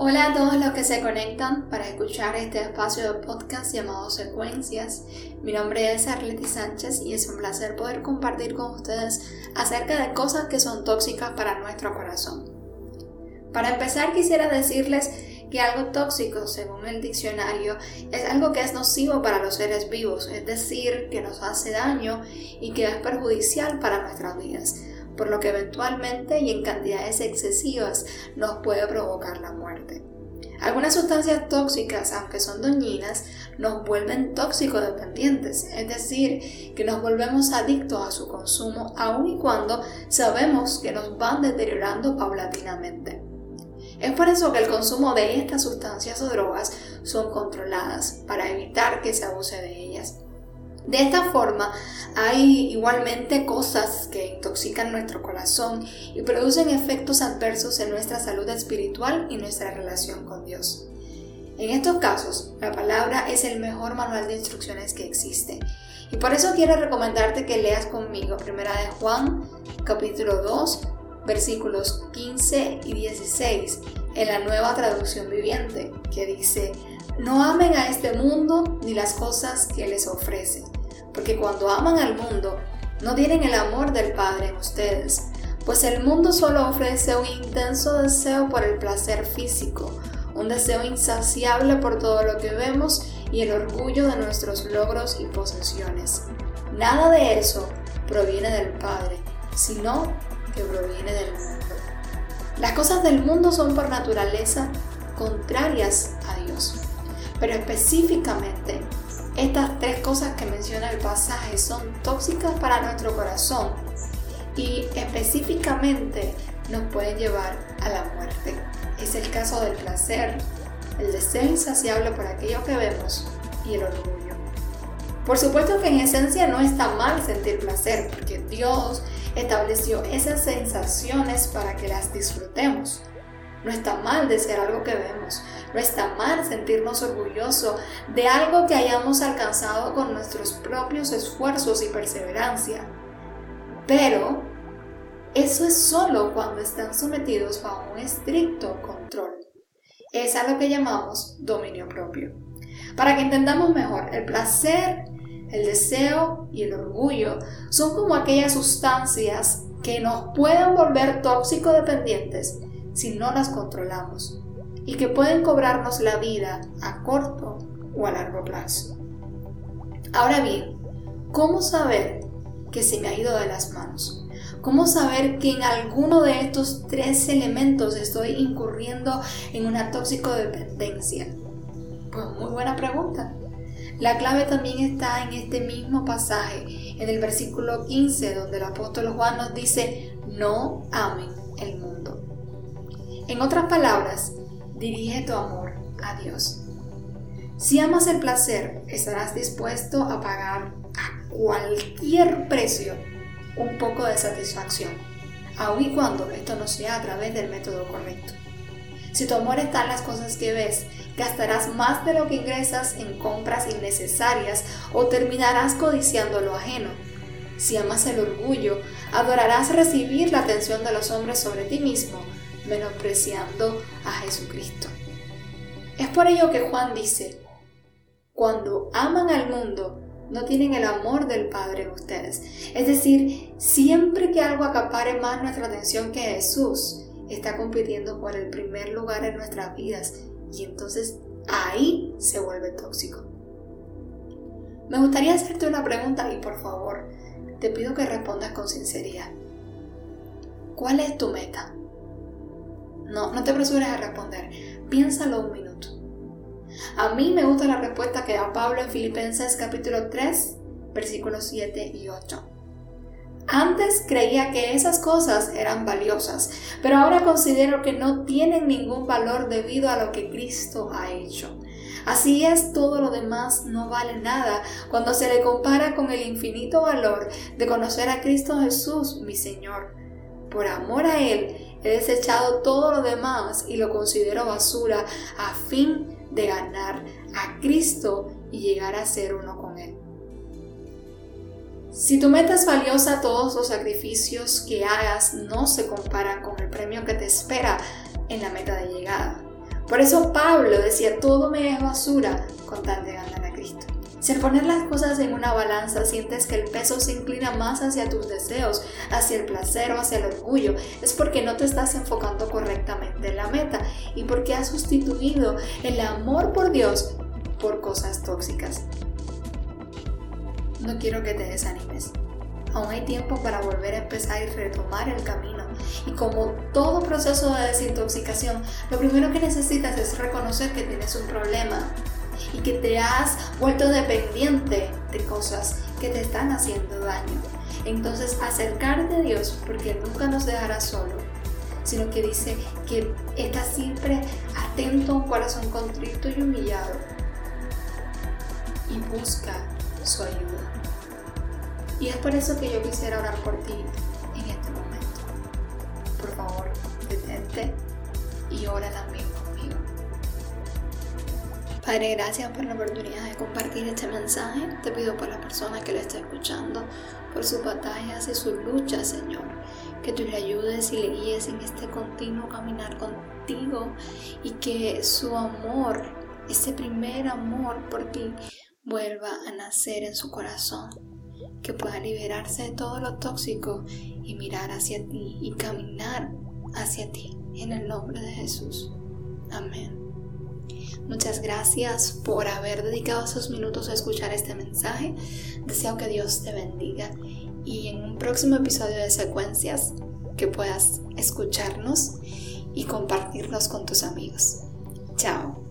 Hola a todos los que se conectan para escuchar este espacio de podcast llamado Secuencias. Mi nombre es Arleti Sánchez y es un placer poder compartir con ustedes acerca de cosas que son tóxicas para nuestro corazón. Para empezar quisiera decirles que algo tóxico, según el diccionario, es algo que es nocivo para los seres vivos, es decir, que nos hace daño y que es perjudicial para nuestras vidas por lo que eventualmente y en cantidades excesivas nos puede provocar la muerte. Algunas sustancias tóxicas, aunque son dañinas, nos vuelven tóxico-dependientes, es decir, que nos volvemos adictos a su consumo aun y cuando sabemos que nos van deteriorando paulatinamente. Es por eso que el consumo de estas sustancias o drogas son controladas, para evitar que se abuse de ellas. De esta forma, hay igualmente cosas que intoxican nuestro corazón y producen efectos adversos en nuestra salud espiritual y nuestra relación con Dios. En estos casos, la palabra es el mejor manual de instrucciones que existe. Y por eso quiero recomendarte que leas conmigo Primera de Juan, capítulo 2, versículos 15 y 16, en la nueva traducción viviente, que dice, no amen a este mundo ni las cosas que les ofrece porque cuando aman al mundo, no tienen el amor del Padre en ustedes, pues el mundo solo ofrece un intenso deseo por el placer físico, un deseo insaciable por todo lo que vemos y el orgullo de nuestros logros y posesiones. Nada de eso proviene del Padre, sino que proviene del mundo. Las cosas del mundo son por naturaleza contrarias a Dios, pero específicamente estas tres cosas que menciona el pasaje son tóxicas para nuestro corazón y específicamente nos pueden llevar a la muerte. Es el caso del placer, el deseo insaciable por aquello que vemos y el orgullo. Por supuesto que en esencia no está mal sentir placer, porque Dios estableció esas sensaciones para que las disfrutemos. No está mal desear algo que vemos, no está mal sentirnos orgullosos de algo que hayamos alcanzado con nuestros propios esfuerzos y perseverancia. Pero eso es solo cuando están sometidos a un estricto control. Es a lo que llamamos dominio propio. Para que entendamos mejor, el placer, el deseo y el orgullo son como aquellas sustancias que nos pueden volver tóxico dependientes si no las controlamos y que pueden cobrarnos la vida a corto o a largo plazo. Ahora bien, ¿cómo saber que se me ha ido de las manos? ¿Cómo saber que en alguno de estos tres elementos estoy incurriendo en una tóxico-dependencia? Pues muy buena pregunta. La clave también está en este mismo pasaje, en el versículo 15, donde el apóstol Juan nos dice, no amen el mundo. En otras palabras, dirige tu amor a Dios. Si amas el placer, estarás dispuesto a pagar a cualquier precio un poco de satisfacción, aun y cuando esto no sea a través del método correcto. Si tu amor está en las cosas que ves, gastarás más de lo que ingresas en compras innecesarias o terminarás codiciando lo ajeno. Si amas el orgullo, adorarás recibir la atención de los hombres sobre ti mismo menospreciando a Jesucristo. Es por ello que Juan dice, cuando aman al mundo, no tienen el amor del Padre en ustedes. Es decir, siempre que algo acapare más nuestra atención que Jesús, está compitiendo por el primer lugar en nuestras vidas y entonces ahí se vuelve tóxico. Me gustaría hacerte una pregunta y por favor, te pido que respondas con sinceridad. ¿Cuál es tu meta? No, te apresures a responder. Piénsalo un minuto. A mí me gusta la respuesta que da Pablo en Filipenses capítulo 3, versículos 7 y 8. Antes creía que esas cosas eran valiosas, pero ahora considero que no tienen ningún valor debido a lo que Cristo ha hecho. Así es, todo lo demás no vale nada cuando se le compara con el infinito valor de conocer a Cristo Jesús, mi Señor. Por amor a Él, He desechado todo lo demás y lo considero basura a fin de ganar a Cristo y llegar a ser uno con Él. Si tu meta es valiosa, todos los sacrificios que hagas no se comparan con el premio que te espera en la meta de llegada. Por eso Pablo decía, todo me es basura con tal de ganar. Si al poner las cosas en una balanza sientes que el peso se inclina más hacia tus deseos, hacia el placer o hacia el orgullo, es porque no te estás enfocando correctamente en la meta y porque has sustituido el amor por Dios por cosas tóxicas. No quiero que te desanimes. Aún hay tiempo para volver a empezar y retomar el camino. Y como todo proceso de desintoxicación, lo primero que necesitas es reconocer que tienes un problema y que te has vuelto dependiente de cosas que te están haciendo daño. Entonces acercarte a Dios porque nunca nos dejará solo, sino que dice que está siempre atento a un corazón contrito y humillado y busca su ayuda. Y es por eso que yo quisiera orar por ti en este momento. Por favor, detente y ora también. Padre, gracias por la oportunidad de compartir este mensaje. Te pido por la persona que lo está escuchando, por sus batallas y sus luchas, Señor. Que tú le ayudes y le guíes en este continuo caminar contigo y que su amor, ese primer amor por ti, vuelva a nacer en su corazón que pueda liberarse de todo lo tóxico y mirar hacia ti y caminar hacia ti en el nombre de Jesús. Amén. Muchas gracias por haber dedicado esos minutos a escuchar este mensaje. Deseo que Dios te bendiga y en un próximo episodio de Secuencias que puedas escucharnos y compartirnos con tus amigos. Chao.